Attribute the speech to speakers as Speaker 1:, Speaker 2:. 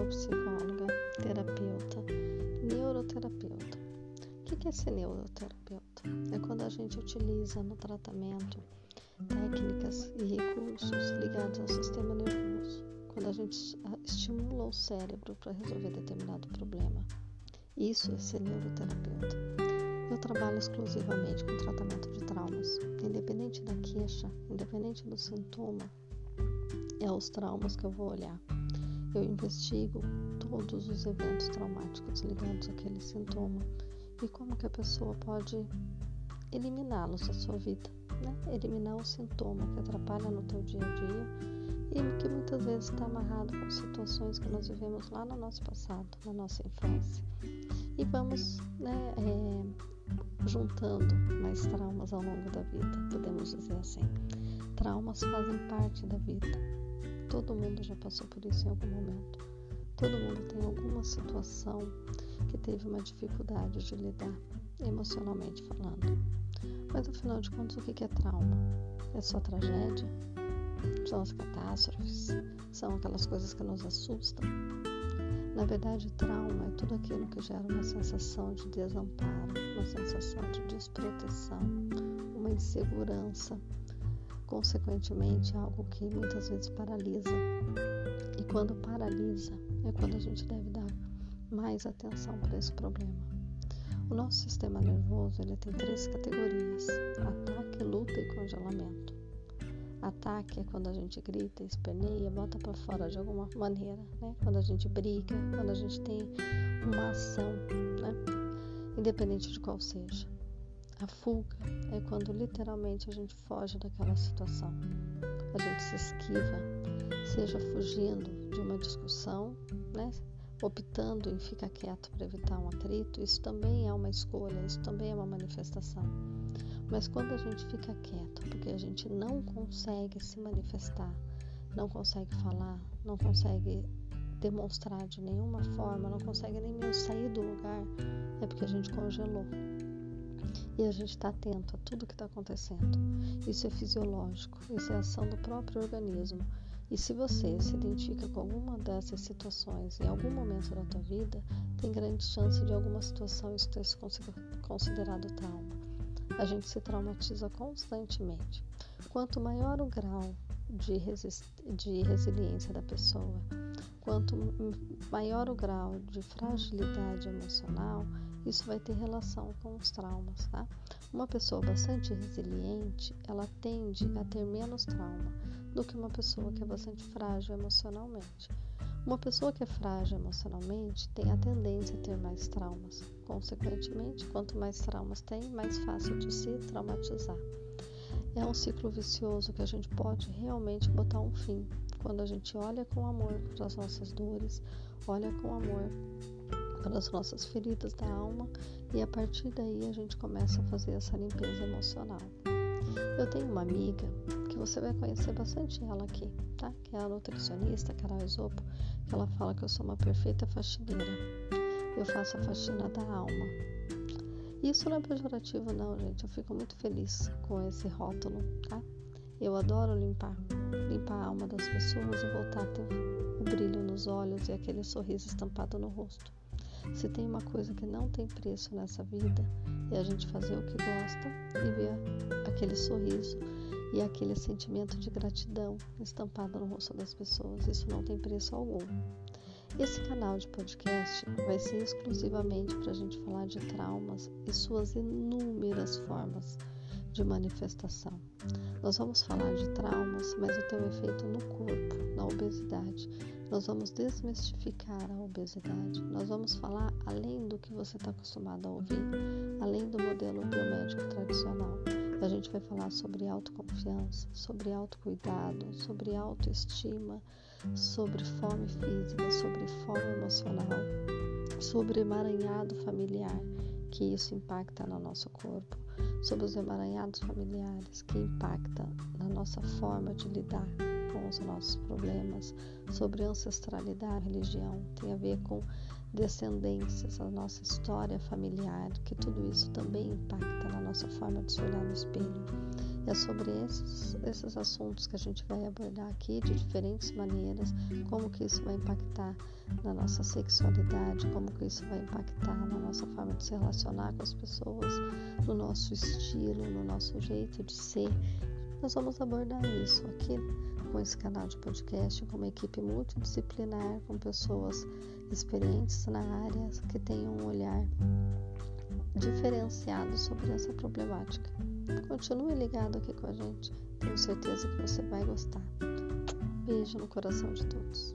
Speaker 1: sou psicóloga, terapeuta, neuroterapeuta. O que é ser neuroterapeuta? É quando a gente utiliza no tratamento técnicas e recursos ligados ao sistema nervoso, quando a gente ah, estimula o cérebro para resolver determinado problema. Isso é ser neuroterapeuta. Eu trabalho exclusivamente com tratamento de traumas, independente da queixa, independente do sintoma, é os traumas que eu vou olhar. Eu investigo todos os eventos traumáticos ligados àquele sintoma e como que a pessoa pode eliminá-los da sua vida, né? eliminar o sintoma que atrapalha no teu dia a dia e que muitas vezes está amarrado com situações que nós vivemos lá no nosso passado, na nossa infância. E vamos né, é, juntando mais traumas ao longo da vida, podemos dizer assim. Traumas fazem parte da vida. Todo mundo já passou por isso em algum momento. Todo mundo tem alguma situação que teve uma dificuldade de lidar, emocionalmente falando. Mas afinal de contas, o que é trauma? É só tragédia? São as catástrofes? São aquelas coisas que nos assustam? Na verdade, trauma é tudo aquilo que gera uma sensação de desamparo, uma sensação de desproteção, uma insegurança, consequentemente, algo que muitas vezes paralisa. E quando paralisa, é quando a gente deve dar mais atenção para esse problema. O nosso sistema nervoso ele tem três categorias: ataque, luta e congelamento. Ataque é quando a gente grita, esperneia, bota para fora de alguma maneira, né? Quando a gente briga, quando a gente tem uma ação, né? Independente de qual seja. A fuga é quando literalmente a gente foge daquela situação. A gente se esquiva, seja fugindo de uma discussão, né? optando em ficar quieto para evitar um atrito, isso também é uma escolha, isso também é uma manifestação. Mas quando a gente fica quieto, porque a gente não consegue se manifestar, não consegue falar, não consegue demonstrar de nenhuma forma, não consegue nem mesmo sair do lugar, é porque a gente congelou e a gente está atento a tudo que está acontecendo. Isso é fisiológico, isso é ação do próprio organismo. E se você se identifica com alguma dessas situações em algum momento da tua vida, tem grande chance de alguma situação isso ter sido considerado trauma. A gente se traumatiza constantemente. Quanto maior o grau de, de resiliência da pessoa, quanto maior o grau de fragilidade emocional, isso vai ter relação com os traumas, tá? Uma pessoa bastante resiliente, ela tende a ter menos trauma do que uma pessoa que é bastante frágil emocionalmente. Uma pessoa que é frágil emocionalmente tem a tendência a ter mais traumas. Consequentemente, quanto mais traumas tem, mais fácil de se traumatizar. É um ciclo vicioso que a gente pode realmente botar um fim quando a gente olha com amor para as nossas dores, olha com amor para as nossas feridas da alma e a partir daí a gente começa a fazer essa limpeza emocional. Eu tenho uma amiga que você vai conhecer bastante ela aqui, tá? Que é a nutricionista Carol Isopo, que ela fala que eu sou uma perfeita faxineira. Eu faço a faxina da alma. Isso não é pejorativo não, gente. Eu fico muito feliz com esse rótulo, tá? Eu adoro limpar, limpar a alma das pessoas e voltar a ter o brilho nos olhos e aquele sorriso estampado no rosto. Se tem uma coisa que não tem preço nessa vida, é a gente fazer o que gosta e ver aquele sorriso e aquele sentimento de gratidão estampado no rosto das pessoas. Isso não tem preço algum. Esse canal de podcast vai ser exclusivamente para a gente falar de traumas e suas inúmeras formas de manifestação. Nós vamos falar de traumas, mas o teu efeito no corpo, na obesidade. Nós vamos desmistificar a obesidade. Nós vamos falar além do que você está acostumado a ouvir, além do modelo biomédico tradicional. A gente vai falar sobre autoconfiança, sobre autocuidado, sobre autoestima, sobre fome física, sobre fome emocional, sobre emaranhado familiar, que isso impacta no nosso corpo, sobre os emaranhados familiares, que impacta na nossa forma de lidar com os nossos problemas, sobre ancestralidade, religião, tem a ver com descendências, a nossa história familiar, que tudo isso também impacta na nossa forma de se olhar no espelho. É sobre esses, esses assuntos que a gente vai abordar aqui de diferentes maneiras, como que isso vai impactar na nossa sexualidade, como que isso vai impactar na nossa forma de se relacionar com as pessoas, no nosso estilo, no nosso jeito de ser. Nós vamos abordar isso aqui com esse canal de podcast, com uma equipe multidisciplinar, com pessoas experientes na área que tenham um olhar diferenciado sobre essa problemática. Continue ligado aqui com a gente, tenho certeza que você vai gostar. Beijo no coração de todos.